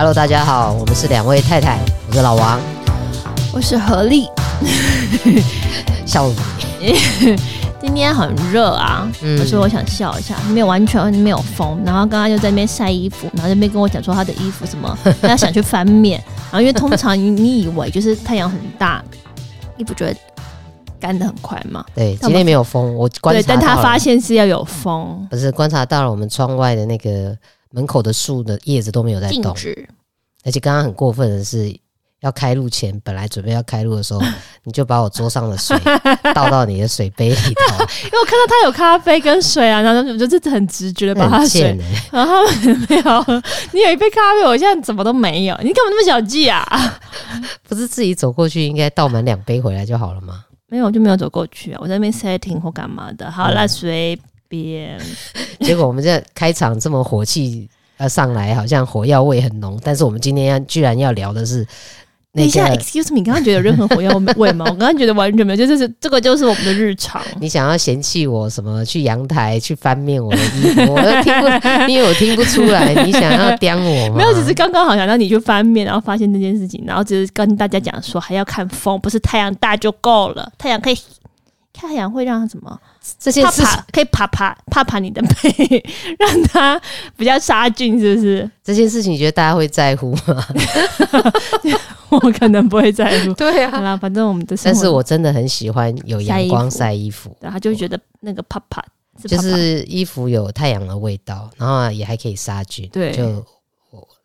Hello，大家好，我们是两位太太，我是老王，我是何丽，笑。今天很热啊，我、嗯、说我想笑一下，没有完全没有风，然后刚刚就在那边晒衣服，然后那边跟我讲说他的衣服什么，他想去翻面，然后因为通常你以为就是太阳很大，衣服就会干的很快嘛。对，今天没有风，我观察对，但他发现是要有风，不是观察到了我们窗外的那个门口的树的叶子都没有在动，而且刚刚很过分的是。要开路前，本来准备要开路的时候，你就把我桌上的水 倒到你的水杯里头，因为我看到他有咖啡跟水啊，然后我就很直觉的把他水，欸、然后他们没有，你有一杯咖啡，我现在怎么都没有，你干嘛那么小气啊？不是自己走过去应该倒满两杯回来就好了吗？没有，我就没有走过去啊，我在那边 setting 或干嘛的。好那，随便。结果我们这开场这么火气呃上来，好像火药味很浓，但是我们今天要居然要聊的是。等一下，excuse me，你刚刚觉得有任何火药味吗？我刚刚觉得完全没有，就是这个就是我们的日常。你想要嫌弃我什么？去阳台去翻面我的衣服，我都听不，因为我听不出来。你想要刁我吗？没有，只是刚刚好想让你去翻面，然后发现这件事情，然后只是跟大家讲说还要看风，不是太阳大就够了，太阳可以。太阳会让什么？这些是可以啪啪啪啪你的背，让它比较杀菌，是不是？这件事情你觉得大家会在乎吗？我可能不会在乎。对啊，好啦，反正我们的。但是我真的很喜欢有阳光晒衣服，然后就会觉得那个啪啪，就是衣服有太阳的味道，然后也还可以杀菌。对，就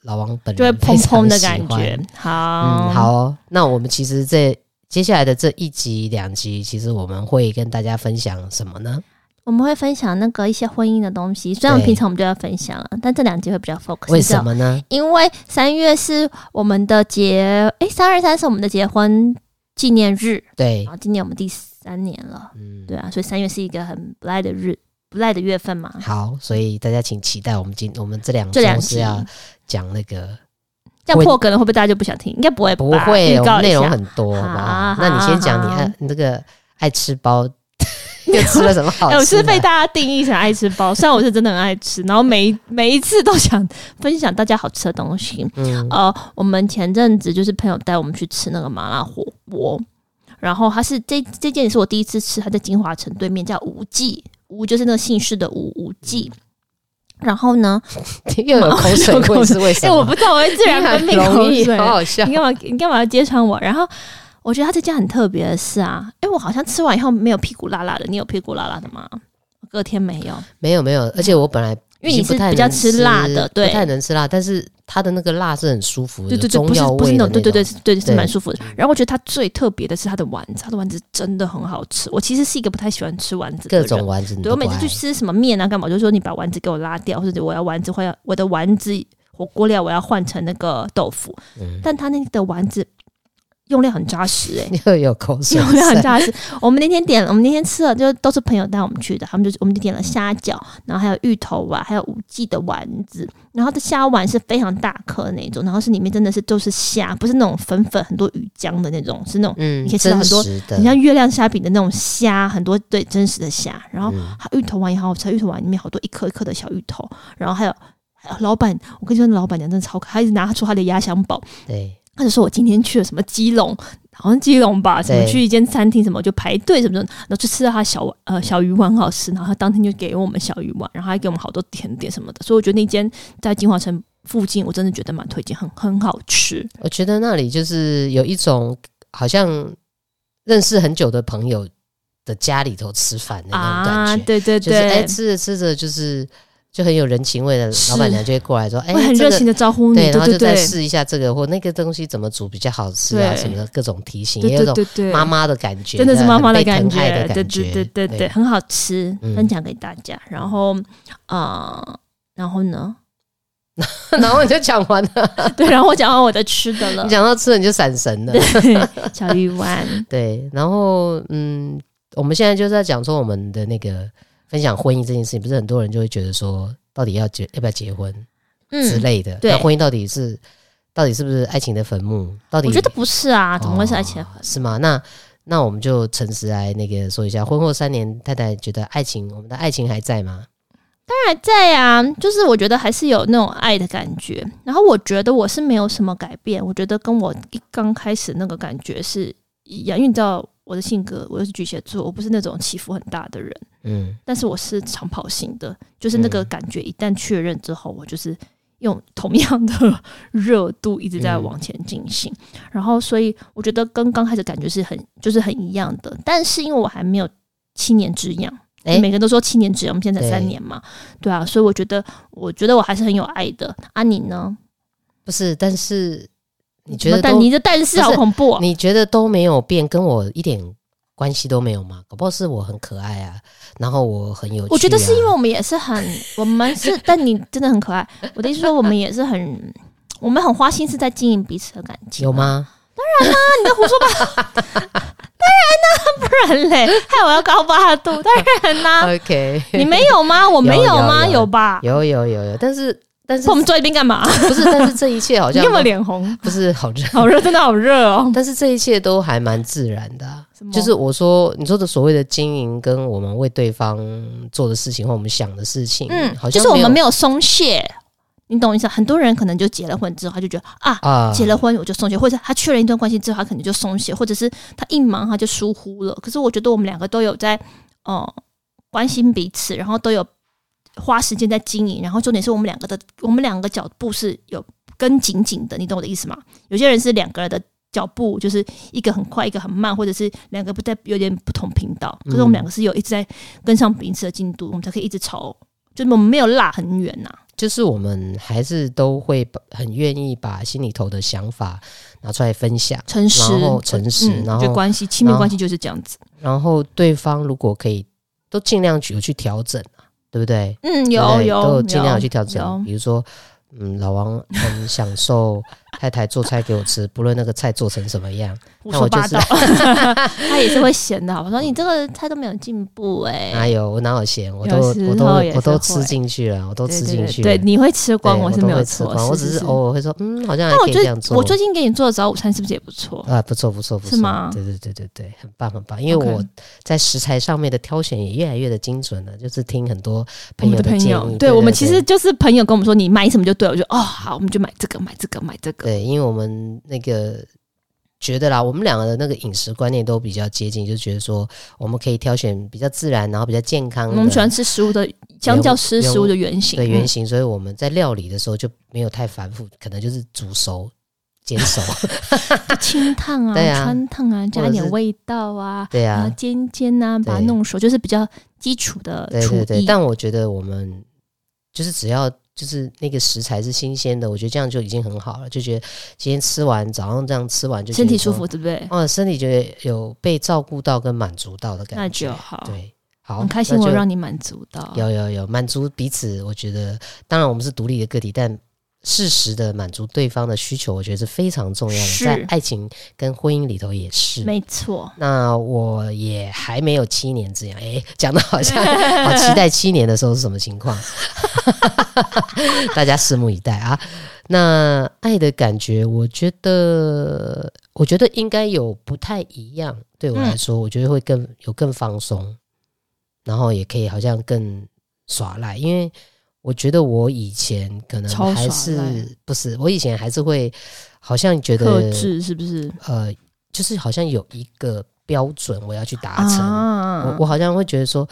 老王本人就会砰砰的感觉。好，嗯，好哦。那我们其实这。接下来的这一集两集，其实我们会跟大家分享什么呢？我们会分享那个一些婚姻的东西，虽然平常我们就要分享了，但这两集会比较 focus。为什么呢？因为三月是我们的结，诶，三二三是我们的结婚纪念日。对，然后今年我们第三年了，嗯，对啊，所以三月是一个很不赖的日，不赖的月份嘛。好，所以大家请期待我们今我们这两这两是要讲那个。这样破梗了会不会大家就不想听？应该不会，不会，内容很多，好吧？那你先讲，你爱你这个爱吃包，又吃了什么好吃？我是被大家定义成爱吃包，虽然我是真的很爱吃，然后每每一次都想分享大家好吃的东西。嗯，呃，我们前阵子就是朋友带我们去吃那个麻辣火锅，然后它是这这件也是我第一次吃，它在金华城对面叫吴记，吴就是那个姓氏的吴吴记。然后呢，又有口水，口水，为什么？哎，我不知道，我会自然分泌口水，好好笑。你干嘛？你干嘛要揭穿我？然后我觉得他这家很特别的是啊，哎，我好像吃完以后没有屁股辣辣的，你有屁股辣辣的吗？隔天没有，没有没有，而且我本来。因为你是比较吃辣的，对，不太能吃辣，但是它的那个辣是很舒服的，对对对，不是不是那种，对对对对，是蛮舒服的。然后我觉得它最特别的是它的丸子，它的丸子真的很好吃。我其实是一个不太喜欢吃丸子的人，各种丸子，对我每次去吃什么面啊干嘛，就是说你把丸子给我拉掉，或者我要丸子，或者我的丸子火锅料我要换成那个豆腐，嗯、但它那个的丸子。用料很扎实哎、欸，又有口水。用料很扎实。我们那天点了，我们那天吃了，就都是朋友带我们去的。他们就我们就点了虾饺，然后还有芋头丸，还有五 G 的丸子。然后的虾丸是非常大颗的那种，然后是里面真的是都是虾，不是那种粉粉很多鱼浆的那种，是那种嗯，你可以吃到很多，你像月亮虾饼的那种虾，很多对真实的虾。然后芋头丸也好好吃，芋头丸里面好多一颗一颗的小芋头。然后还有，老板，我跟你说，老板娘真的超可爱，她一直拿出他的压箱宝。对。他就说：“我今天去了什么基隆，好像基隆吧，什么去一间餐厅，什么就排队什么的，然后就吃到他小呃小鱼丸很好吃，然后他当天就给我们小鱼丸，然后还给我们好多甜点什么的。所以我觉得那间在金华城附近，我真的觉得蛮推荐，很很好吃。我觉得那里就是有一种好像认识很久的朋友的家里头吃饭的那种感觉，对对对，就是哎吃着吃着就是。”就很有人情味的老板娘就会过来说：“哎，很热情的招呼你，对，然后就再试一下这个或那个东西怎么煮比较好吃啊，什么的各种提醒，也有种妈妈的感觉，真的是妈妈的感觉，对对对对对，很好吃，分享给大家。然后啊，然后呢，然后你就讲完了，对，然后我讲完我的吃的了，你讲到吃的你就闪神了，小鱼丸，对，然后嗯，我们现在就是在讲说我们的那个。”分享婚姻这件事情，不是很多人就会觉得说，到底要结要不要结婚之类的？那婚姻到底是到底是不是爱情的坟墓？到底我觉得不是啊，怎么会是爱情的坟？哦？是吗？那那我们就诚实来那个说一下，婚后三年，太太觉得爱情，我们的爱情还在吗？当然在呀、啊，就是我觉得还是有那种爱的感觉。然后我觉得我是没有什么改变，我觉得跟我一刚开始那个感觉是一样。因为你知道我的性格，我又是巨蟹座，我不是那种起伏很大的人。嗯，但是我是长跑型的，就是那个感觉一旦确认之后，我就是用同样的 热度一直在往前进行。嗯、然后，所以我觉得跟刚开始感觉是很就是很一样的。但是因为我还没有七年之痒。哎，每个人都说七年之痒，我们现在才三年嘛，对，对啊，所以我觉得，我觉得我还是很有爱的。啊，你呢？不是，但是你觉得，但你的但是好恐怖啊！你觉得都没有变，跟我一点关系都没有吗？搞不好是我很可爱啊，然后我很有趣啊。我觉得是因为我们也是很，我们是，但你真的很可爱。我的意思说，我们也是很，我们很花心思在经营彼此的感情，有吗？当然啦，你在胡说八道。当然啦，不然嘞，害我要高八度。当然啦，OK，你没有吗？我没有吗？有吧？有有有有，但是但是我们坐一边干嘛？不是，但是这一切好像 你有没有脸红？不是，好热，好热，真的好热哦。但是这一切都还蛮自然的，就是我说你说的所谓的经营，跟我们为对方做的事情或我们想的事情，嗯，好像就是我们没有松懈。你懂我意思？很多人可能就结了婚之后，他就觉得啊，啊结了婚我就松懈，或者他确认一段关系之后，他可能就松懈，或者是他一忙他就疏忽了。可是我觉得我们两个都有在哦、呃、关心彼此，然后都有花时间在经营，然后重点是我们两个的我们两个脚步是有跟紧紧的，你懂我的意思吗？有些人是两个人的脚步就是一个很快，一个很慢，或者是两个不在有点不同频道。可是我们两个是有一直在跟上彼此的进度，我们才可以一直朝，就是我们没有落很远呐、啊。就是我们还是都会很愿意把心里头的想法拿出来分享，诚实，然后诚实，嗯、然后关系亲密关系就是这样子。然后对方如果可以，都尽量去有去调整，对不对？嗯，有有，都尽量有去调整，比如说。嗯，老王很享受太太做菜给我吃，不论那个菜做成什么样，胡说八道。他也是会嫌的，好，我说你这个菜都没有进步哎。哪有我哪有嫌，我都我都我都吃进去了，我都吃进去。对，你会吃光，我是没有吃光，我只是偶尔会说，嗯，好像还可以这样做。我最近给你做的早午餐是不是也不错啊？不错不错不错，是吗？对对对对对，很棒很棒。因为我在食材上面的挑选也越来越的精准了，就是听很多朋友的建议。对我们其实就是朋友跟我们说，你买什么就对了。我就哦好，我们就买这个，买这个，买这个。对，因为我们那个觉得啦，我们两个的那个饮食观念都比较接近，就觉得说我们可以挑选比较自然，然后比较健康。我们喜欢吃食物的，相较吃食物的原型。对原型，所以我们在料理的时候就没有太繁复，可能就是煮熟、煎熟、清烫啊、汆烫啊，加一点味道啊，对啊，煎煎啊，把它弄熟，就是比较基础的厨艺。对对对，但我觉得我们就是只要。就是那个食材是新鲜的，我觉得这样就已经很好了。就觉得今天吃完，早上这样吃完就身体舒服，对不对？哦，身体觉得有被照顾到跟满足到的感觉，那就好。对，好，很开心我让你满足到，有有有满足彼此。我觉得，当然我们是独立的个体，但。适时的满足对方的需求，我觉得是非常重要的，在爱情跟婚姻里头也是。没错。那我也还没有七年这样，哎，讲的好像 好期待七年的时候是什么情况？大家拭目以待啊！那爱的感觉，我觉得，我觉得应该有不太一样。对我来说，嗯、我觉得会更有更放松，然后也可以好像更耍赖，因为。我觉得我以前可能还是不是，我以前还是会好像觉得克制是不是？呃，就是好像有一个标准我要去达成，啊、我我好像会觉得说，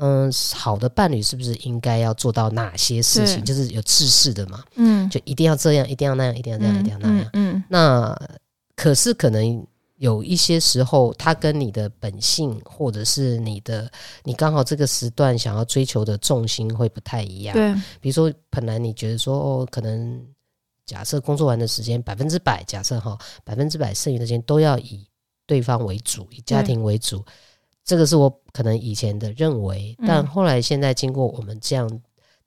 嗯，好的伴侣是不是应该要做到哪些事情？就是有制式的嘛，嗯，就一定要这样，一定要那样，一定要这样，嗯、一定要那样，嗯，嗯那可是可能。有一些时候，他跟你的本性，或者是你的，你刚好这个时段想要追求的重心会不太一样。对，比如说，本来你觉得说，哦，可能假设工作完的时间百分之百，假设哈，百分之百剩余的时间都要以对方为主，以家庭为主，这个是我可能以前的认为，但后来现在经过我们这样。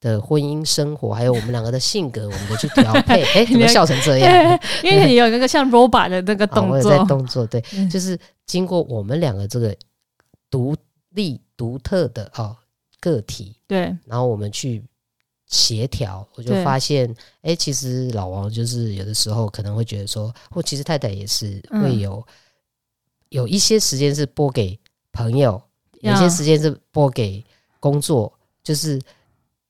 的婚姻生活，还有我们两个的性格，我们都去调配。哎、欸，怎么笑成这样？因为你有那个像 robot 的那个动作，我在动作，对，嗯、就是经过我们两个这个独立独特的哦个体，对，然后我们去协调，我就发现，哎、欸，其实老王就是有的时候可能会觉得说，或其实太太也是会有、嗯、有一些时间是拨给朋友，有些时间是拨给工作，就是。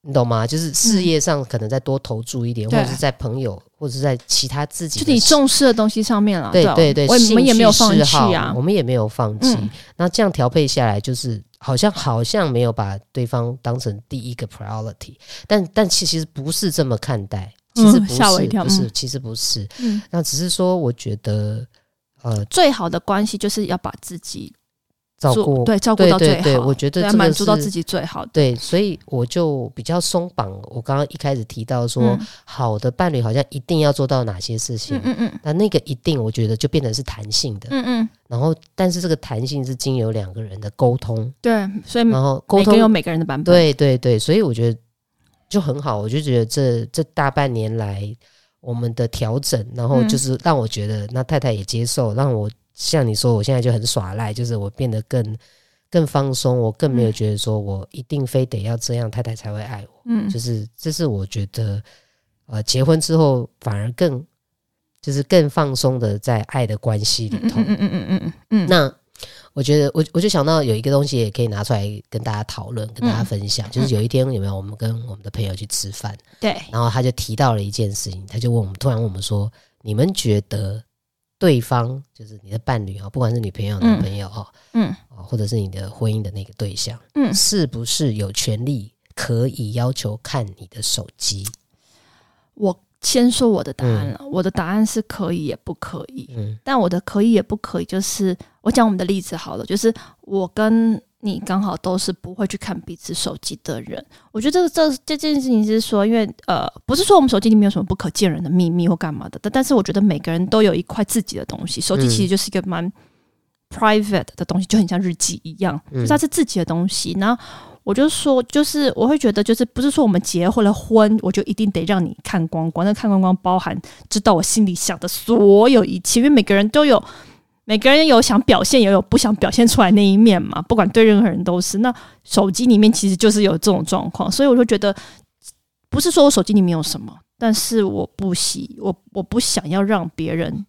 你懂吗？就是事业上可能再多投注一点，嗯、或者是在朋友，或者是在其他自己就你重视的东西上面了。对对对，我们也没有放弃啊，我们也没有放弃。嗯、那这样调配下来，就是好像好像没有把对方当成第一个 priority，但但其实不是这么看待，其实不是，嗯、吓我一跳，不是，其实不是。嗯，那只是说，我觉得，呃，最好的关系就是要把自己。照顾对，照顾到最好，对对对，我觉得这满足到自己最好的。对，所以我就比较松绑。我刚刚一开始提到说，嗯、好的伴侣好像一定要做到哪些事情，嗯嗯，那那个一定，我觉得就变成是弹性的，嗯嗯。然后，但是这个弹性是经由两个人的沟通，对，所以然后沟通有每个人的版本，对对对，所以我觉得就很好。我就觉得这这大半年来我们的调整，然后就是让我觉得，那太太也接受，让我。像你说，我现在就很耍赖，就是我变得更更放松，我更没有觉得说我一定非得要这样，太太才会爱我。嗯，就是这是我觉得，呃，结婚之后反而更就是更放松的在爱的关系里头。嗯嗯嗯嗯嗯那我觉得，我我就想到有一个东西也可以拿出来跟大家讨论，跟大家分享，嗯、就是有一天有没有我们跟我们的朋友去吃饭，对，然后他就提到了一件事情，他就问我们，突然问我们说，你们觉得？对方就是你的伴侣啊，不管是女朋友、男朋友啊，嗯，或者是你的婚姻的那个对象，嗯，是不是有权利可以要求看你的手机？我先说我的答案了，嗯、我的答案是可以也不可以，嗯，但我的可以也不可以，就是我讲我们的例子好了，就是我跟。你刚好都是不会去看彼此手机的人，我觉得这个这这件事情是说，因为呃，不是说我们手机里面有什么不可见人的秘密或干嘛的，但但是我觉得每个人都有一块自己的东西，手机其实就是一个蛮 private 的东西，就很像日记一样，就是它是自己的东西。然后我就说，就是我会觉得，就是不是说我们结婚了婚，我就一定得让你看光光，那看光光包含知道我心里想的所有一切，因为每个人都有。每个人有想表现，也有不想表现出来那一面嘛。不管对任何人都是。那手机里面其实就是有这种状况，所以我就觉得，不是说我手机里面有什么，但是我不喜我我不想要让别人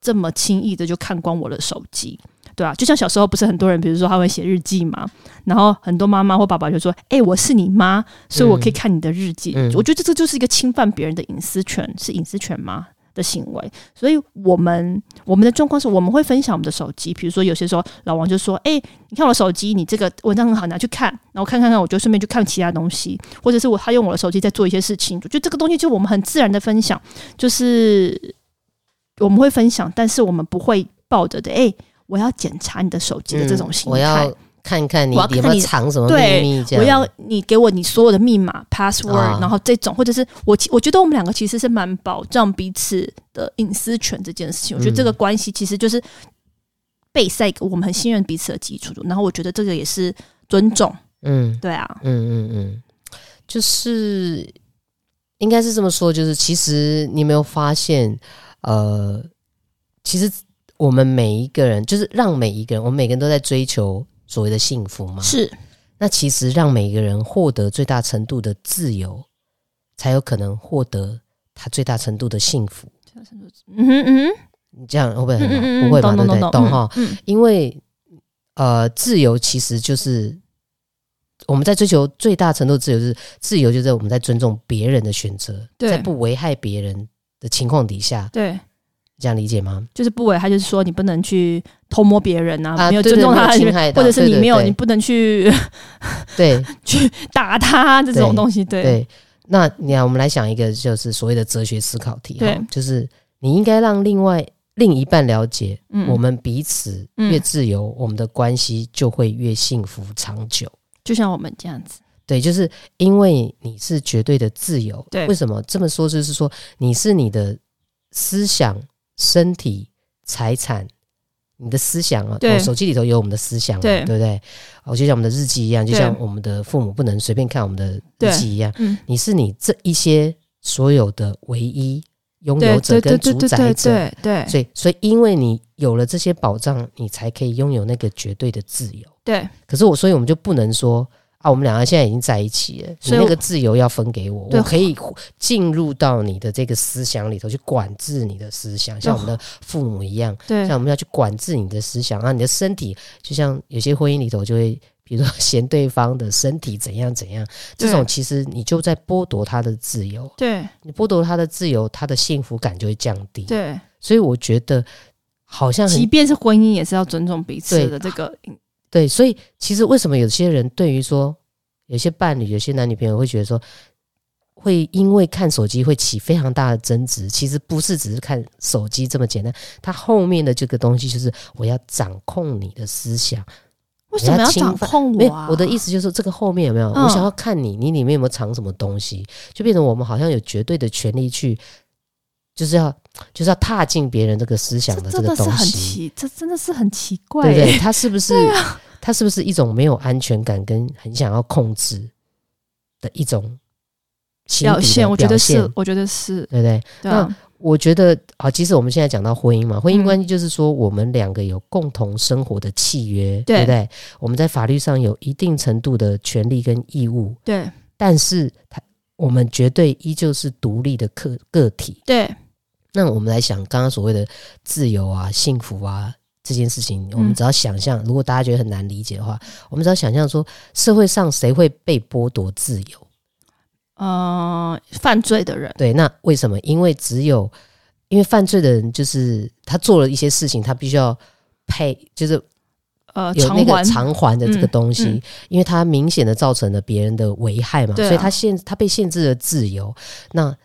这么轻易的就看光我的手机，对啊，就像小时候不是很多人，比如说他会写日记嘛，然后很多妈妈或爸爸就说：“哎、欸，我是你妈，所以我可以看你的日记。嗯”我觉得这就是一个侵犯别人的隐私权，是隐私权吗？的行为，所以我们我们的状况是，我们会分享我们的手机。比如说，有些时候老王就说：“哎、欸，你看我手机，你这个文章很好，拿去看。”然后看看看，我就顺便去看其他东西，或者是我他用我的手机在做一些事情。就这个东西，就我们很自然的分享，就是我们会分享，但是我们不会抱着的。哎、欸，我要检查你的手机的这种心态。嗯看看你有没有藏什么秘密？我要你给我你所有的密码 password，、啊、然后这种或者是我我觉得我们两个其实是蛮保障彼此的隐私权这件事情。嗯、我觉得这个关系其实就是备赛，我们很信任彼此的基础。然后我觉得这个也是尊重。嗯，对啊，嗯嗯嗯，就是应该是这么说。就是其实你有没有发现，呃，其实我们每一个人，就是让每一个人，我们每个人都在追求。所谓的幸福吗？是。那其实让每个人获得最大程度的自由，才有可能获得他最大程度的幸福。嗯哼嗯哼，你这样会不会很好？嗯嗯嗯不会吧？对不对？懂哈？嗯。因为呃，自由其实就是我们在追求最大程度自由，就是自由，就是我们在尊重别人的选择，在不危害别人的情况底下，对。这样理解吗？就是不危害，就是说你不能去偷摸别人啊，没有尊重他或者是你没有，你不能去 对 去打他这种东西。对，对，那你看，我们来想一个，就是所谓的哲学思考题。对，就是你应该让另外另一半了解，我们彼此越自由，我们的关系就会越幸福长久。就像我们这样子，对，就是因为你是绝对的自由。对，为什么这么说？就是说你是你的思想。身体、财产，你的思想啊，对，手机里头有我们的思想，对，对不对？哦，就像我们的日记一样，就像我们的父母不能随便看我们的日记一样。嗯，你是你这一些所有的唯一拥有者跟主宰者，对对。所以，所以因为你有了这些保障，你才可以拥有那个绝对的自由。对。可是我，所以我们就不能说。啊，我们两个现在已经在一起了，所以那个自由要分给我，我可以进入到你的这个思想里头去管制你的思想，像我们的父母一样，对，像我们要去管制你的思想啊，你的身体就像有些婚姻里头就会，比如说 嫌对方的身体怎样怎样，这种其实你就在剥夺他的自由。对，你剥夺他的自由，他的幸福感就会降低。对，所以我觉得好像即便是婚姻，也是要尊重彼此的这个。对，所以其实为什么有些人对于说有些伴侣、有些男女朋友会觉得说，会因为看手机会起非常大的争执？其实不是只是看手机这么简单，它后面的这个东西就是我要掌控你的思想。为什么要掌控我啊？我的意思就是这个后面有没有？我想要看你，你里面有没有藏什么东西？就变成我们好像有绝对的权利去，就是要就是要踏进别人这个思想的这个东西。这真的是很奇，这真的是很奇怪，对不对？他是不是？他是不是一种没有安全感跟很想要控制的一种表现？我觉得是，我觉得是，对不对？那我觉得啊，其实我们现在讲到婚姻嘛，婚姻关系就是说我们两个有共同生活的契约，对不对？我们在法律上有一定程度的权利跟义务，对。但是，他我们绝对依旧是独立的个个体，对。那我们来想，刚刚所谓的自由啊、幸福啊。这件事情，我们只要想象，如果大家觉得很难理解的话，我们只要想象说，社会上谁会被剥夺自由？呃，犯罪的人。对，那为什么？因为只有因为犯罪的人，就是他做了一些事情，他必须要赔，就是呃，有那个偿还的这个东西，呃嗯嗯、因为他明显的造成了别人的危害嘛，啊、所以他限他被限制了自由。那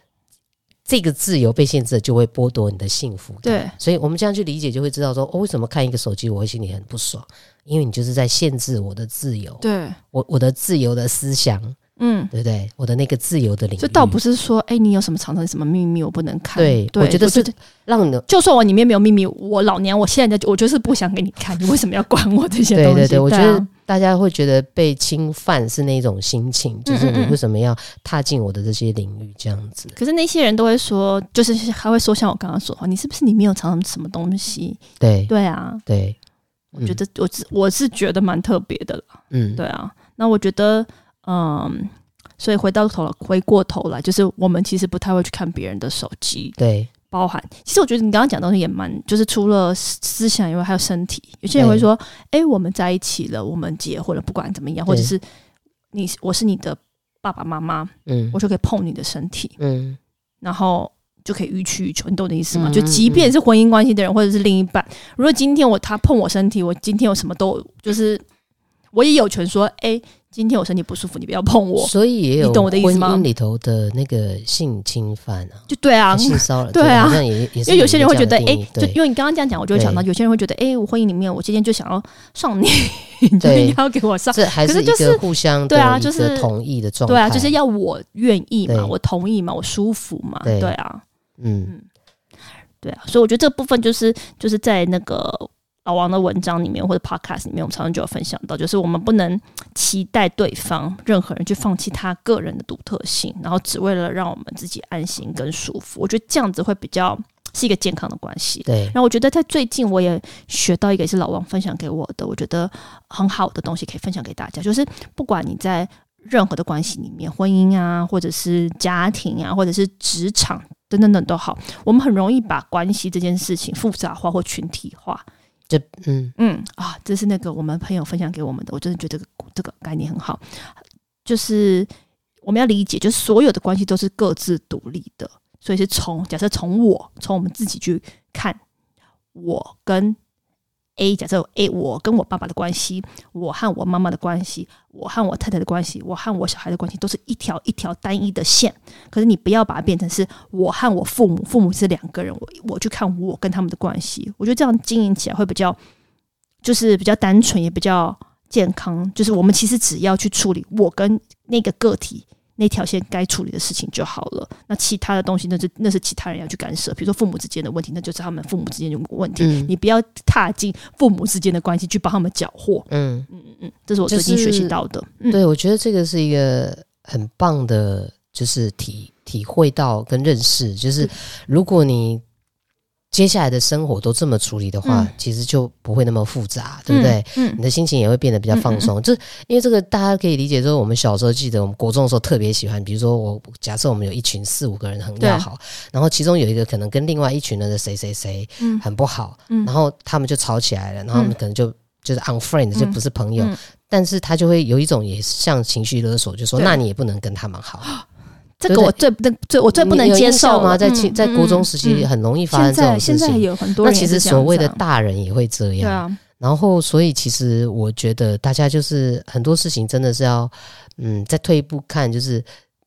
这个自由被限制了，就会剥夺你的幸福。对，所以我们这样去理解，就会知道说，哦，为什么看一个手机我会心里很不爽？因为你就是在限制我的自由。对，我我的自由的思想，嗯，对不对？我的那个自由的领域。这倒不是说，哎，你有什么藏着什么秘密，我不能看。对，对我觉得是让你，就算我里面没有秘密，我老娘我现在我就是不想给你看，你为什么要管我这些东西？对对对，我觉得。大家会觉得被侵犯是那种心情，就是你为什么要踏进我的这些领域这样子？可是那些人都会说，就是还会说像我刚刚说的话，你是不是里面有藏什么东西？对对啊，对，我觉得我是我是觉得蛮特别的了。嗯，对啊。那我觉得，嗯，所以回到头来，回过头来，就是我们其实不太会去看别人的手机。对。包含，其实我觉得你刚刚讲的东西也蛮，就是除了思想以外，还有身体。有些人会说：“哎、欸，我们在一起了，我们结婚了，不管怎么样，或者是你，我是你的爸爸妈妈，嗯，我就可以碰你的身体，嗯，然后就可以予取予求，你懂我的意思吗？嗯、就即便是婚姻关系的人，或者是另一半，如果今天我他碰我身体，我今天我什么都就是我也有权说，哎、欸。今天我身体不舒服，你不要碰我。所以也有，你懂我的意思吗？婚姻里头的那个性侵犯啊，就对啊，性骚扰，对啊，也也因为有些人会觉得，哎、欸，就因为你刚刚这样讲，我就会想到，有些人会觉得，哎、欸，我婚姻里面，我今天就想要上你，你就一定要给我上，这还是一个互相对啊，就是同意的状态，对啊，就是要我愿意嘛，我同意嘛，我舒服嘛，对。啊，嗯，对啊，所以我觉得这个部分就是就是在那个。老王的文章里面或者 podcast 里面，我们常常就有分享到，就是我们不能期待对方任何人去放弃他个人的独特性，然后只为了让我们自己安心跟舒服。我觉得这样子会比较是一个健康的关系。对。然后我觉得在最近我也学到一个，也是老王分享给我的，我觉得很好的东西可以分享给大家，就是不管你在任何的关系里面，婚姻啊，或者是家庭啊，或者是职场等等等都好，我们很容易把关系这件事情复杂化或群体化。就嗯嗯啊，这是那个我们朋友分享给我们的，我真的觉得这个这个概念很好。就是我们要理解，就是所有的关系都是各自独立的，所以是从假设从我从我们自己去看，我跟。A 假设 A 我跟我爸爸的关系，我和我妈妈的关系，我和我太太的关系，我和我小孩的关系，都是一条一条单一的线。可是你不要把它变成是我和我父母，父母是两个人，我我去看我跟他们的关系。我觉得这样经营起来会比较，就是比较单纯，也比较健康。就是我们其实只要去处理我跟那个个体。那条线该处理的事情就好了，那其他的东西那是那是其他人要去干涉，比如说父母之间的问题，那就是他们父母之间有问题，嗯、你不要踏进父母之间的关系去帮他们搅和。嗯嗯嗯嗯，这是我最近学习到的。就是嗯、对，我觉得这个是一个很棒的，就是体体会到跟认识，就是如果你。接下来的生活都这么处理的话，嗯、其实就不会那么复杂，对不对？嗯，嗯，你的心情也会变得比较放松。就、嗯嗯、因为这个，大家可以理解，说我们小时候记得，我们国中的时候特别喜欢，比如说我假设我们有一群四五个人很要好，然后其中有一个可能跟另外一群人的谁谁谁很不好，嗯、然后他们就吵起来了，然后他们可能就就是 unfriend，就不是朋友。但是他就会有一种也像情绪勒索，就说那你也不能跟他们好。这个我最不能最我最不能接受吗？在在国中时期很容易发生这种事情。现在有很多人那其实所谓的大人也会这样。对啊。然后，所以其实我觉得大家就是很多事情真的是要，嗯，再退一步看，就是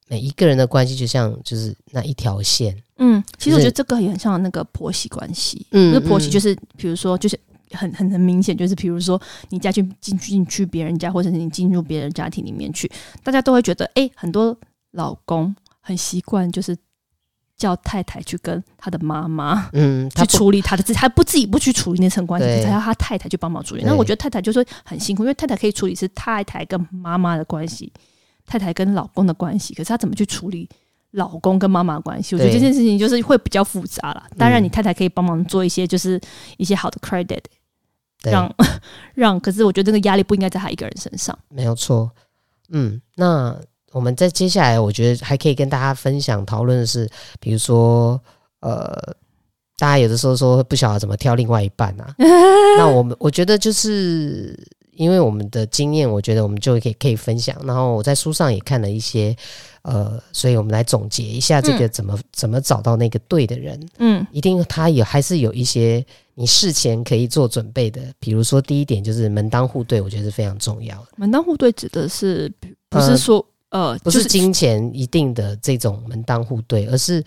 每一个人的关系就像就是那一条线。嗯，其实我觉得这个也很像那个婆媳关系。嗯，就是婆媳就是比如说就是很很很明显，就是比如说你家去进进去别人家，或者是你进入别人家庭里面去，大家都会觉得，哎，很多老公。很习惯，就是叫太太去跟他的妈妈，嗯，去处理他的自己，他不自己不去处理那层关系，才要他太太去帮忙处理。那我觉得太太就是很辛苦，因为太太可以处理是太太跟妈妈的关系，太太跟老公的关系，可是他怎么去处理老公跟妈妈的关系？我觉得这件事情就是会比较复杂了。当然，你太太可以帮忙做一些，就是一些好的 credit，让 让。可是我觉得这个压力不应该在他一个人身上。没有错，嗯，那。我们在接下来，我觉得还可以跟大家分享讨论的是，比如说，呃，大家有的时候说不晓得怎么挑另外一半啊。那我们我觉得就是因为我们的经验，我觉得我们就可以可以分享。然后我在书上也看了一些，呃，所以我们来总结一下这个怎么、嗯、怎么找到那个对的人。嗯，一定他有还是有一些你事前可以做准备的。比如说第一点就是门当户对，我觉得是非常重要的。门当户对指的是不是说？呃呃，不是金钱一定的这种门当户对，而是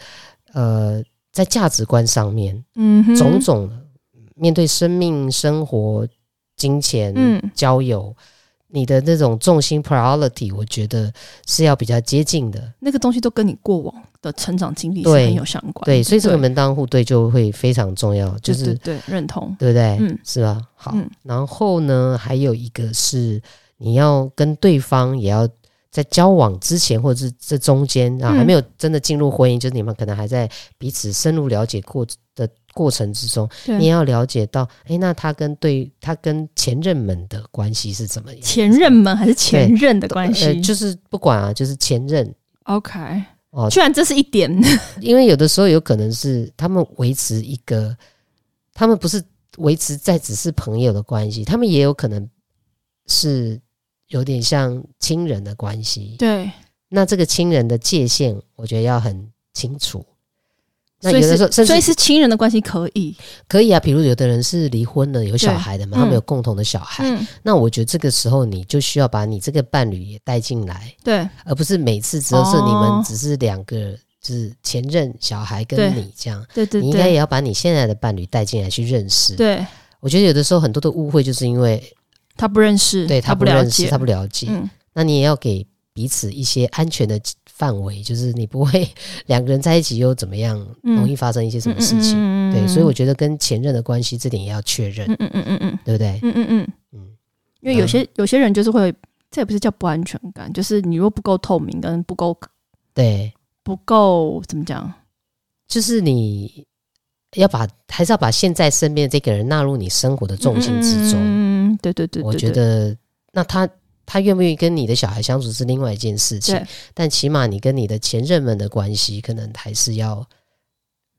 呃，在价值观上面，嗯哼，种种面对生命、生活、金钱、嗯、交友，你的那种重心 priority，我觉得是要比较接近的。那个东西都跟你过往的成长经历是很有相关，对，所以这个门当户对就会非常重要，就是对，认同，对不对？嗯，是吧？好，嗯、然后呢，还有一个是你要跟对方也要。在交往之前，或者是这中间啊，还没有真的进入婚姻，嗯、就是你们可能还在彼此深入了解过的过程之中，你也要了解到，哎，那他跟对他跟前任们的关系是怎么样？前任们还是前任的关系？呃，就是不管啊，就是前任。OK，哦，居然这是一点，因为有的时候有可能是他们维持一个，他们不是维持在只是朋友的关系，他们也有可能是。有点像亲人的关系，对。那这个亲人的界限，我觉得要很清楚。那有的时候，所以是亲人的关系可以，可以啊。比如有的人是离婚了，有小孩的嘛，他们有共同的小孩。嗯。那我觉得这个时候，你就需要把你这个伴侣也带进来，对，而不是每次只是你们只是两个，就是前任小孩跟你这样。对对。你应该也要把你现在的伴侣带进来去认识。对。我觉得有的时候很多的误会，就是因为。他不认识，对他不了解，他不了解。嗯，那你也要给彼此一些安全的范围，就是你不会 两个人在一起又怎么样，容易发生一些什么事情。嗯嗯嗯、对，所以我觉得跟前任的关系这点也要确认。嗯嗯嗯嗯嗯，对不对？嗯嗯嗯。嗯，因为有些有些人就是会，这也不是叫不安全感，就是你若不够透明跟不够，对，不够怎么讲，就是你要把还是要把现在身边的这个人纳入你生活的重心之中。嗯对对对，我觉得那他他愿不愿意跟你的小孩相处是另外一件事情，但起码你跟你的前任们的关系，可能还是要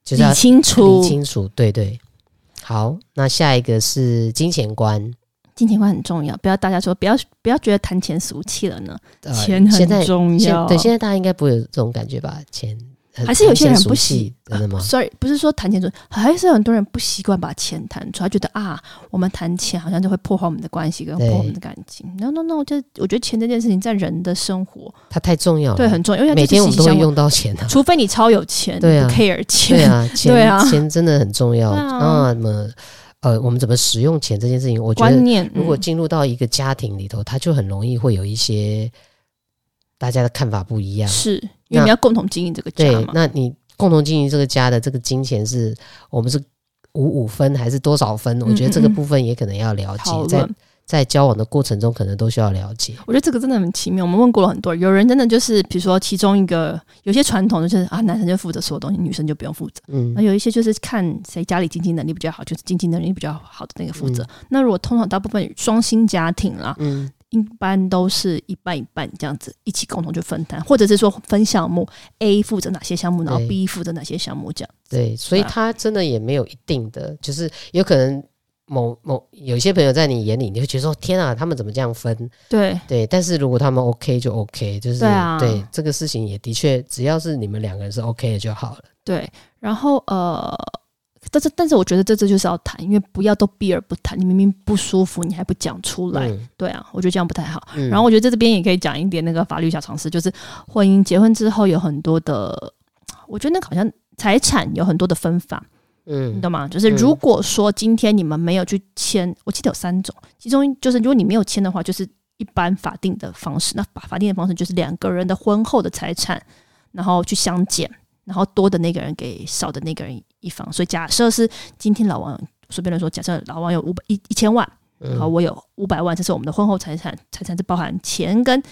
就是要理清楚，理清楚。对对，好，那下一个是金钱观，金钱观很重要，不要大家说不要不要觉得谈钱俗气了呢，呃、钱很重要。对，现在大家应该不会有这种感觉吧？钱。还是有些人不习真的吗？Sorry，不是说谈钱，还是很多人不习惯把钱谈出来，觉得啊，我们谈钱好像就会破坏我们的关系，跟破坏我们的感情。No No No，就我觉得钱这件事情在人的生活，它太重要了，对，很重要，因为每天我们都会用到钱啊。除非你超有钱，对啊，care 钱，对啊，钱钱真的很重要。那么，呃，我们怎么使用钱这件事情，我觉得如果进入到一个家庭里头，它就很容易会有一些大家的看法不一样，是因为你要共同经营这个家嘛？那你。共同经营这个家的这个金钱是我们是五五分还是多少分？嗯嗯，我觉得这个部分也可能要了解，论在在交往的过程中可能都需要了解。我觉得这个真的很奇妙。我们问过了很多人，有人真的就是，比如说其中一个有些传统的就是啊，男生就负责所有东西，女生就不用负责。嗯，那有一些就是看谁家里经济能力比较好，就是经济能力比较好的那个负责。嗯、那如果通常大部分双薪家庭啦，嗯。一般都是一半一半这样子，一起共同去分担，或者是说分项目，A 负责哪些项目，然后 B 负责哪些项目这样。对，所以他真的也没有一定的，就是有可能某某有些朋友在你眼里，你会觉得说天啊，他们怎么这样分？对对，但是如果他们 OK 就 OK，就是对啊，对这个事情也的确，只要是你们两个人是 OK 的就好了。对，然后呃，但是但是我觉得这次就是要谈，因为不要都避而不谈，你明明不舒服，你还不讲出来，嗯、对啊，我觉得这样不太好。嗯、然后我觉得在这边也可以讲一点那个法律小常识，就是婚姻结婚之后有很多的，我觉得那个好像财产有很多的分法。嗯，你懂吗？就是如果说今天你们没有去签，嗯、我记得有三种，其中就是如果你没有签的话，就是一般法定的方式。那法法定的方式就是两个人的婚后的财产，然后去相减，然后多的那个人给少的那个人一方。所以假设是今天老王随便来说，假设老王有五百一一千万，然后我有五百万，这是我们的婚后财产，财产是包含钱跟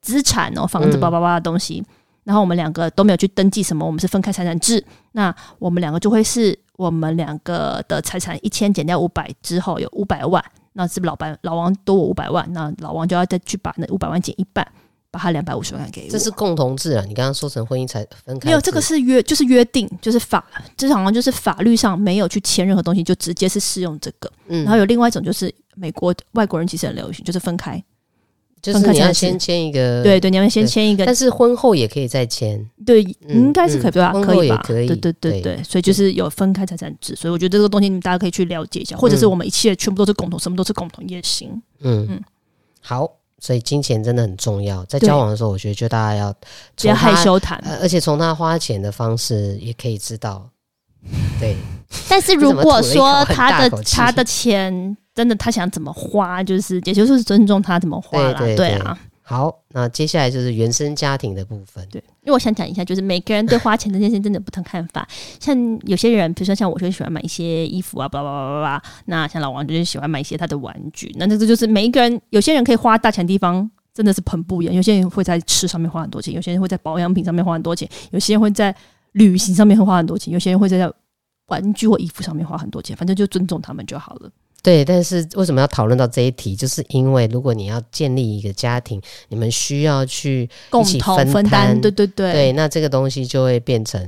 资产哦，房子、叭叭叭的东西。嗯、然后我们两个都没有去登记什么，我们是分开财产制，那我们两个就会是。我们两个的财产一千减掉五百之后有五百万，那是不是老白老王多我五百万？那老王就要再去把那五百万减一半，把他两百五十万给我。这是共同制啊！你刚刚说成婚姻才分开，没有这个是约，就是约定，就是法，这好像就是法律上没有去签任何东西，就直接是适用这个。嗯，然后有另外一种就是美国外国人其实很流行，就是分开。就是你要先签一个，对对，你要先签一个，但是婚后也可以再签，对，应该是可以吧？可以吧？可以，对对对对，所以就是有分开财产制，所以我觉得这个东西你们大家可以去了解一下，或者是我们一切全部都是共同，什么都是共同也行。嗯嗯，好，所以金钱真的很重要，在交往的时候，我觉得就大家要不要害羞谈，而且从他花钱的方式也可以知道，对。但是如果说他的他的钱。真的，他想怎么花，就是也就是尊重他怎么花啦，对，啊。好，那接下来就是原生家庭的部分。对，因为我想讲一下，就是每个人对花钱这件事真的不同看法。像有些人，比如说像我，就喜欢买一些衣服啊，巴拉巴拉巴拉。那像老王就是喜欢买一些他的玩具。那这个就是每一个人，有些人可以花大钱的地方真的是很不一样。有些人会在吃上面花很多钱，有些人会在保养品上面花很多钱，有些人会在旅行上面会花很多钱，有些人会在玩具或衣服上面花很多钱。反正就尊重他们就好了。对，但是为什么要讨论到这一题？就是因为如果你要建立一个家庭，你们需要去共同分担，对对对，对，那这个东西就会变成，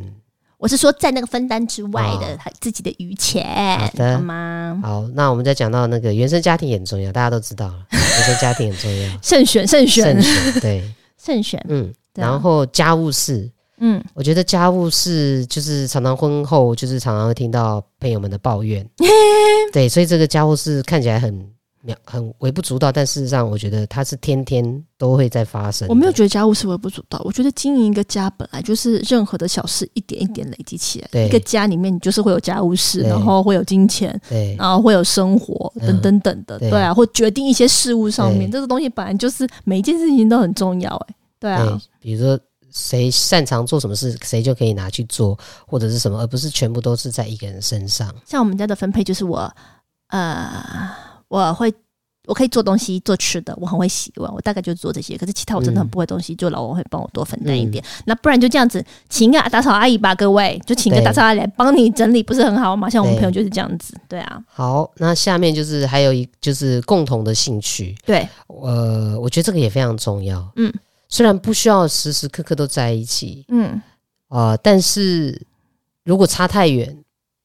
我是说在那个分担之外的他自己的余钱，哦、好的好吗？好，那我们再讲到那个原生家庭也很重要，大家都知道了，原生家庭很重要，慎选慎选慎选，对，慎选，嗯，然后家务事。嗯，我觉得家务事就是常常婚后就是常常会听到朋友们的抱怨，对，所以这个家务事看起来很渺很微不足道，但事实上我觉得它是天天都会在发生。我没有觉得家务事微不足道，我觉得经营一个家本来就是任何的小事一点一点累积起来，对。一个家里面你就是会有家务事，然后会有金钱，对，然后会有生活等等等的，对，啊，或决定一些事物上面，对。这个东西本来就是每一件事情都很重要，哎，对啊。对，比如说。谁擅长做什么事，谁就可以拿去做，或者是什么，而不是全部都是在一个人身上。像我们家的分配就是我，呃，我会，我可以做东西，做吃的，我很会洗碗，我大概就做这些。可是其他我真的很不会东西，嗯、就老王会帮我多分担一点。嗯、那不然就这样子，请个打扫阿姨吧，各位，就请个打扫阿姨来帮你整理，不是很好吗？像我们朋友就是这样子，对，对啊。好，那下面就是还有一就是共同的兴趣，对，呃，我觉得这个也非常重要，嗯。虽然不需要时时刻刻都在一起，嗯，啊、呃，但是如果差太远，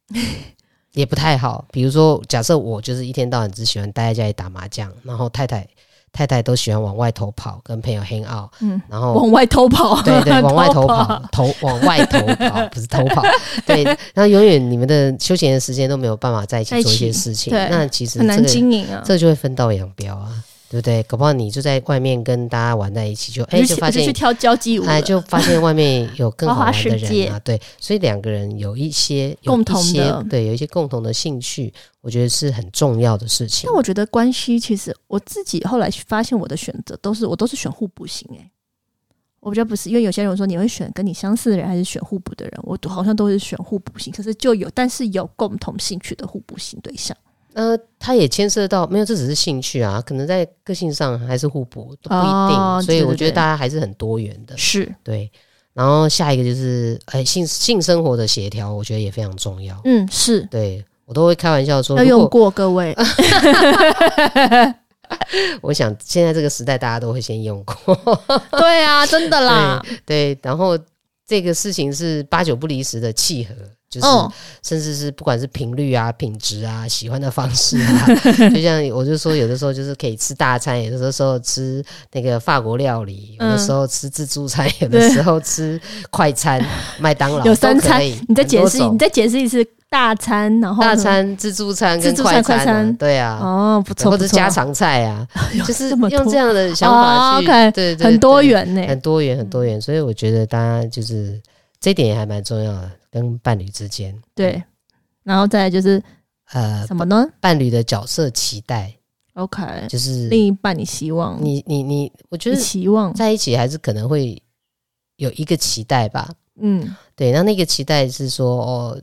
也不太好。比如说，假设我就是一天到晚只喜欢待在家里打麻将，然后太太太太都喜欢往外头跑，跟朋友 hang out，嗯，然后往外偷跑，对对，往外偷跑，头往外头跑，不是偷跑，对，然后永远你们的休闲的时间都没有办法在一起做一些事情，那其实、这个、很难经营啊，这就会分道扬镳啊。对不对？搞不好你就在外面跟大家玩在一起，就哎，就发现就去跳交际舞，哎，就发现外面有更好玩的人啊。对，所以两个人有一些共同的，对，有一些共同的兴趣，我觉得是很重要的事情。那我觉得关系其实我自己后来发现，我的选择都是我都是选互补型。哎，我觉得不是，因为有些人说你会选跟你相似的人，还是选互补的人？我好像都是选互补型，可是就有但是有共同兴趣的互补型对象。呃，他也牵涉到没有，这只是兴趣啊，可能在个性上还是互补，都不一定。哦、所以我觉得大家还是很多元的。是对。然后下一个就是，哎，性性生活的协调，我觉得也非常重要。嗯，是。对，我都会开玩笑说，要用过各位。我想现在这个时代，大家都会先用过。对啊，真的啦。对，对，然后这个事情是八九不离十的契合，就是甚至是不管是频率啊、品质啊、喜欢的方式啊，就像我就说，有的时候就是可以吃大餐，有的时候吃那个法国料理，有的时候吃自助餐，有的时候吃快餐，麦当劳有三餐。你再解释，你再解释一次。大餐，然后大餐、自助餐跟快餐，对啊，哦，不错，或者家常菜啊，就是用这样的想法去，对对，很多元呢，很多元，很多元。所以我觉得大家就是这一点也还蛮重要的，跟伴侣之间。对，然后再来就是呃，什么呢？伴侣的角色期待，OK，就是另一半，你希望。你你你，我觉得期望。在一起还是可能会有一个期待吧。嗯，对，那那个期待是说哦。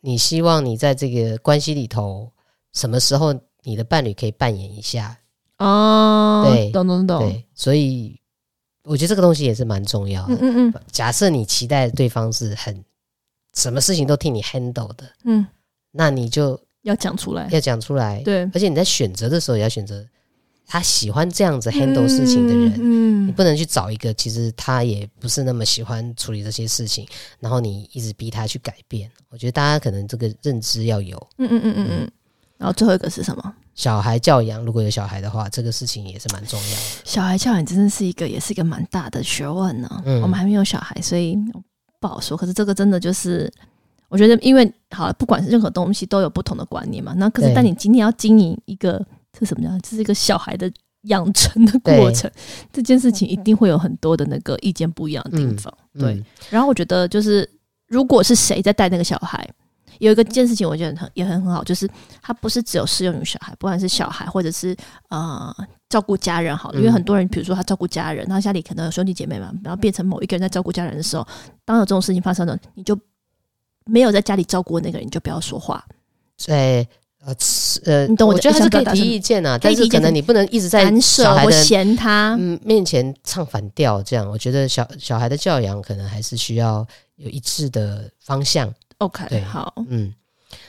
你希望你在这个关系里头，什么时候你的伴侣可以扮演一下？哦，对，懂懂懂。对，所以我觉得这个东西也是蛮重要的。嗯嗯嗯。假设你期待对方是很什么事情都替你 handle 的，嗯，那你就要讲出来，要讲出来。对，而且你在选择的时候也要选择。他喜欢这样子 handle 事情的人，嗯，你不能去找一个其实他也不是那么喜欢处理这些事情，然后你一直逼他去改变。我觉得大家可能这个认知要有，嗯嗯嗯嗯嗯。然后最后一个是什么？小孩教养，如果有小孩的话，这个事情也是蛮重要的。小孩教养真的是一个，也是一个蛮大的学问呢。嗯，我们还没有小孩，所以不好说。可是这个真的就是，我觉得因为好，不管是任何东西都有不同的观念嘛。那可是，但你今天要经营一个。是什么样？这是一个小孩的养成的过程，这件事情一定会有很多的那个意见不一样的地方。嗯、对，然后我觉得就是，如果是谁在带那个小孩，有一个件事情我觉得很也很很好，就是他不是只有适用于小孩，不管是小孩或者是呃照顾家人好了，因为很多人比如说他照顾家人，他家里可能有兄弟姐妹嘛，然后变成某一个人在照顾家人的时候，当有这种事情发生了，你就没有在家里照顾的那个人，你就不要说话。对。呃，呃，你懂我，我觉得他是可以提意见啊，但是可能你不能一直在小孩的嫌他嗯面前唱反调，这样我觉得小小孩的教养可能还是需要有一致的方向。OK，对，好，嗯，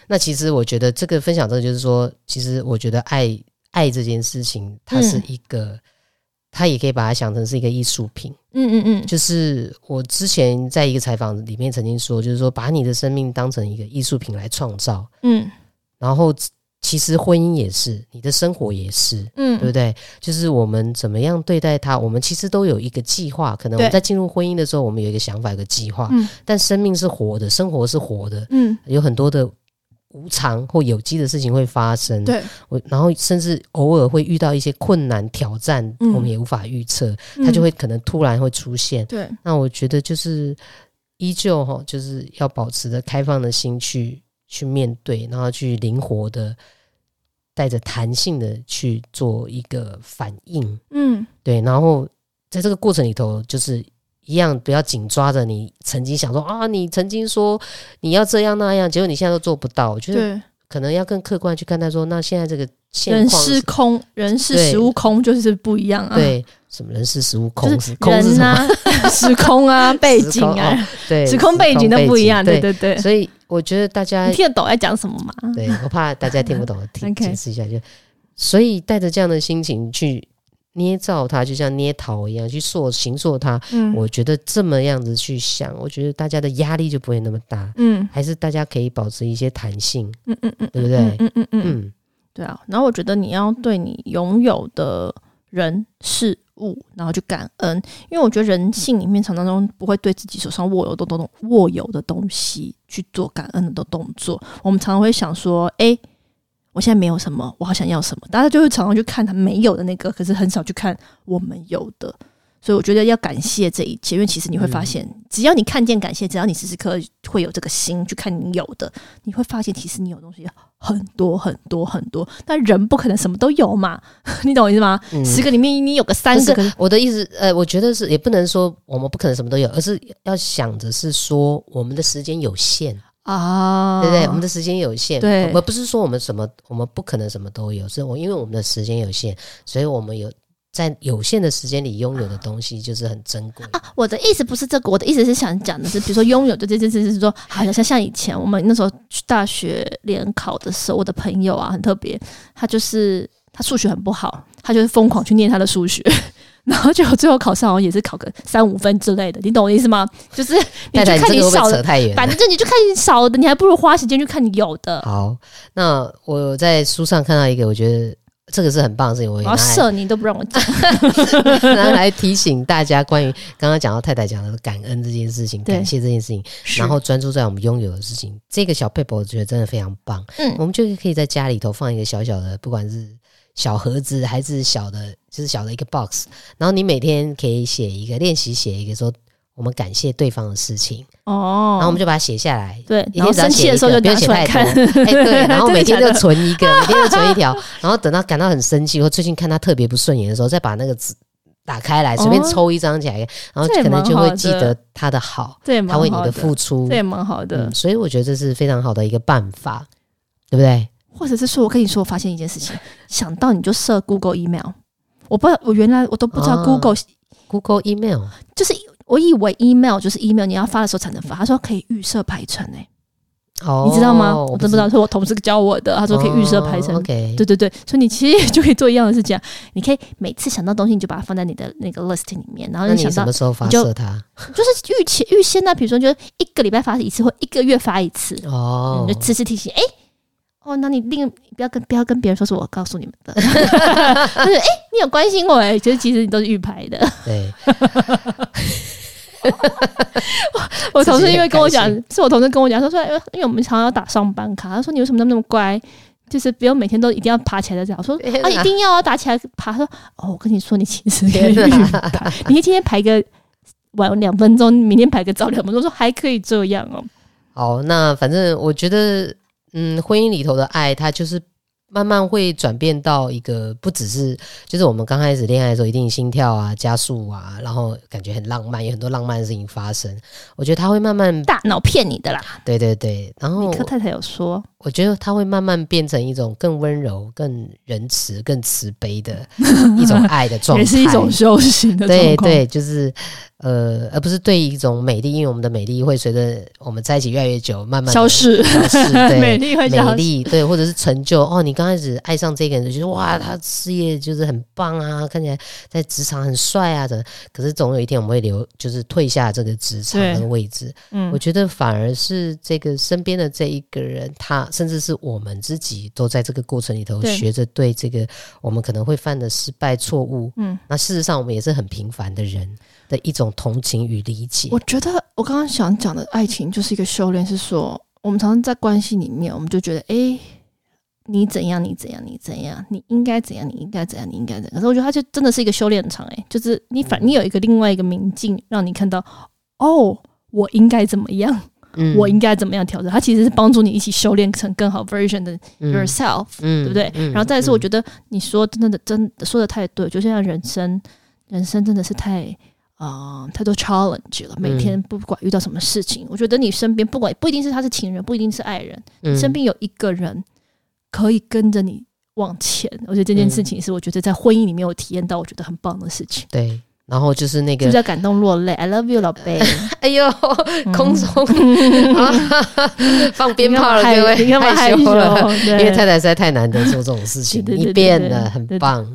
那其实我觉得这个分享，这个就是说，其实我觉得爱爱这件事情，它是一个，嗯、它也可以把它想成是一个艺术品。嗯嗯嗯，就是我之前在一个采访里面曾经说，就是说把你的生命当成一个艺术品来创造。嗯。然后，其实婚姻也是，你的生活也是，嗯，对不对？就是我们怎么样对待他，我们其实都有一个计划。可能我们在进入婚姻的时候，我们有一个想法，一个计划。嗯，但生命是活的，生活是活的，嗯，有很多的无常或有机的事情会发生。对，我然后甚至偶尔会遇到一些困难挑战，我们也无法预测，它就会可能突然会出现。对，那我觉得就是依旧哈，就是要保持着开放的心去。去面对，然后去灵活的，带着弹性的去做一个反应，嗯，对，然后在这个过程里头，就是一样，不要紧抓着你曾经想说啊，你曾经说你要这样那样，结果你现在都做不到，我觉得可能要更客观去看待说，那现在这个现况，人是空，人是实物空，就是不一样啊，对。什么人是时空？是人啊，时空啊，背景啊，对，时空背景都不一样，对对对。所以我觉得大家你听得懂在讲什么吗？对，我怕大家听不懂，听 解释一下就。所以带着这样的心情去捏造它，就像捏陶一样去塑形塑它。嗯，我觉得这么样子去想，我觉得大家的压力就不会那么大。嗯，还是大家可以保持一些弹性。嗯嗯嗯，对不对？嗯嗯嗯嗯，对啊。然后我觉得你要对你拥有的人事物，然后去感恩，因为我觉得人性里面常常中不会对自己手上握有的东握有的东西去做感恩的动作。我们常常会想说：“哎，我现在没有什么，我好想要什么。”大家就会常常去看他没有的那个，可是很少去看我们有的。所以我觉得要感谢这一切，因为其实你会发现，只要你看见感谢，只要你时时刻会有这个心去看你有的，你会发现其实你有东西很多很多很多。但人不可能什么都有嘛，你懂我意思吗？嗯、十个里面你有个三个，我的意思，呃，我觉得是也不能说我们不可能什么都有，而是要想着是说我们的时间有限啊，对不对？我们的时间有限，对，而不是说我们什么我们不可能什么都有，是我因为我们的时间有限，所以我们有。在有限的时间里拥有的东西就是很珍贵啊！我的意思不是这个，我的意思是想讲的是，比如说拥有的这件事是说，好像像像以前我们那时候去大学联考的时候，我的朋友啊很特别，他就是他数学很不好，他就是疯狂去念他的数学，然后就最后考上，也是考个三五分之类的，你懂我意思吗？就是你就看你少的，反正你就看你少的，你还不如花时间去看你有的。好，那我在书上看到一个，我觉得这个是很棒的事情，我要射你都不让我讲，然后来提醒大家关于刚刚讲到太太讲的感恩这件事情，感谢这件事情，然后专注在我们拥有的事情。这个小 paper 我觉得真的非常棒。嗯，我们就可以在家里头放一个小小的，不管是。小盒子还是小的，就是小的一个 box，然后你每天可以写一个练习，写一个说我们感谢对方的事情。哦，然后我们就把它写下来，对，然后生气的时候就拿出来看，哎，对，然后每天就存一个，每天就存一条，然后等到感到很生气或最近看他特别不顺眼的时候，再把那个纸打开来，随便抽一张起来，然后可能就会记得他的好，对，他为你的付出，这也蛮好的，所以我觉得这是非常好的一个办法，对不对？或者是说，我跟你说，我发现一件事情，想到你就设 Google email。我不知道，我原来我都不知道 Google、啊、Google email 就是我以为 email 就是 email，你要发的时候才能发。他说可以预设排程诶、欸，哦，你知道吗？我真不知道，是我同事教我的。他说可以预设排程、对对对，所以你其实就可以做一样的事情。你可以每次想到东西，你就把它放在你的那个 list 里面，然后你想到你什么时候发射它，就，就是预前预先呢，比如说就是一个礼拜发一次，或一个月发一次哦，你就次次提醒，哎、欸。哦，那你另不要跟不要跟别人说是我告诉你们的，就是：“哎，你有关心我哎，其实其实你都是预排的。”对，我同事因为跟我讲，是我同事跟我讲，他说：“因为我们常常要打上班卡，他说你为什么那么那么乖，就是不用每天都一定要爬起来这样。”我说：“啊，一定要打起来爬。”他说：“哦，我跟你说，你其实可以预排，你可以今天排个晚两分钟，明天排个早两分钟，说还可以这样哦。”好，那反正我觉得。嗯，婚姻里头的爱，它就是慢慢会转变到一个不只是，就是我们刚开始恋爱的时候，一定心跳啊、加速啊，然后感觉很浪漫，有很多浪漫的事情发生。我觉得他会慢慢大脑骗你的啦，对对对。然后，尼克太太有说。我觉得他会慢慢变成一种更温柔、更仁慈、更慈悲的 一种爱的状态，也是一种修行的状态。对对，就是呃，而不是对一种美丽，因为我们的美丽会随着我们在一起越来越久，慢慢消失。消失，对，美丽会消失。美丽，对，或者是成就。哦，你刚开始爱上这个人，就觉得哇，他事业就是很棒啊，看起来在职场很帅啊的。可是总有一天我们会留，就是退下这个职场的位置。嗯，我觉得反而是这个身边的这一个人，他。甚至是我们自己都在这个过程里头学着对这个我们可能会犯的失败错误，嗯，那事实上我们也是很平凡的人的一种同情与理解。我觉得我刚刚想讲的爱情就是一个修炼，是说我们常常在关系里面，我们就觉得，哎，你怎样，你怎样，你怎样，你应该怎样，你应该怎样，你应该怎样。可是我觉得它就真的是一个修炼场，哎，就是你反你有一个另外一个明镜，让你看到，哦，我应该怎么样。嗯、我应该怎么样调整？它其实是帮助你一起修炼成更好 version 的 yourself，嗯，对不对？嗯、然后再是，我觉得你说真的真的说的太对，就像人生，人生真的是太啊、呃、太多 challenge 了。每天不管遇到什么事情，我觉得你身边不管不一定是他是情人，不一定是爱人，嗯、身边有一个人可以跟着你往前。我觉得这件事情是我觉得在婚姻里面有体验到，我觉得很棒的事情。对。然后就是那个，就叫感动落泪。I love you，老贝。哎呦，空中 放鞭炮了，各位害羞了，因为太太实在太难得做这种事情。你变了，很棒，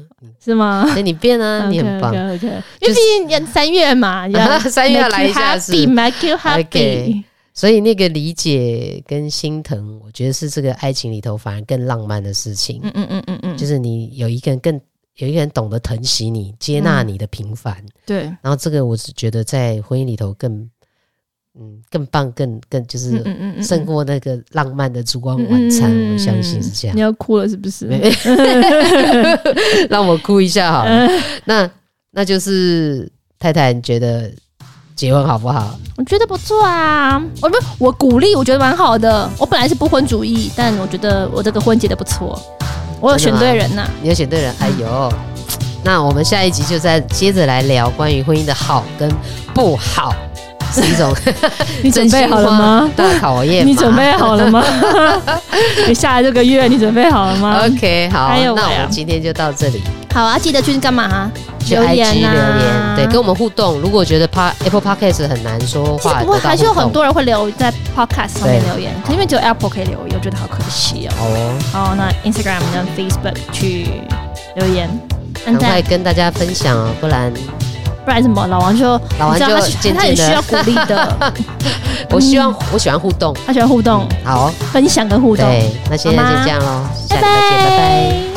是吗？那你变啊，你很棒。因为毕竟三月嘛，三月要来一下是 make you happy。所以那个理解跟心疼，我觉得是这个爱情里头反而更浪漫的事情。嗯嗯嗯嗯嗯，就是你有一个人更。有一个人懂得疼惜你、接纳你的平凡，嗯、对。然后这个我是觉得在婚姻里头更，嗯，更棒、更更就是胜过那个浪漫的烛光晚餐。嗯、我相信是这样。你要哭了是不是？让我哭一下好了。那那就是太太，你觉得结婚好不好？我觉得不错啊。我不，我鼓励，我觉得蛮好的。我本来是不婚主义，但我觉得我这个婚结的不错。我有选对人呐！你有选对人，哎呦！那我们下一集就再接着来聊关于婚姻的好跟不好，是一种你准备好了吗？大考验，你准备好了吗？你下来这个月你准备好了吗？OK，好，那我们今天就到这里。好啊，记得去干嘛？去 IG 留言，啊对，跟我们互动。如果觉得 Apple Podcast 很难说话，不过还是有很多人会留在 Podcast 上面留言，因为只有 Apple 可以留言，我觉得好可惜哦。好哦，那 Instagram 跟 Facebook 去留言。赶快跟大家分享哦，不然不然什么？老王就老王就渐渐他也需要鼓励的。我希望我喜欢互动，他喜欢互动，好，分享跟互动。对，那现在就这样喽，下礼拜见，拜拜。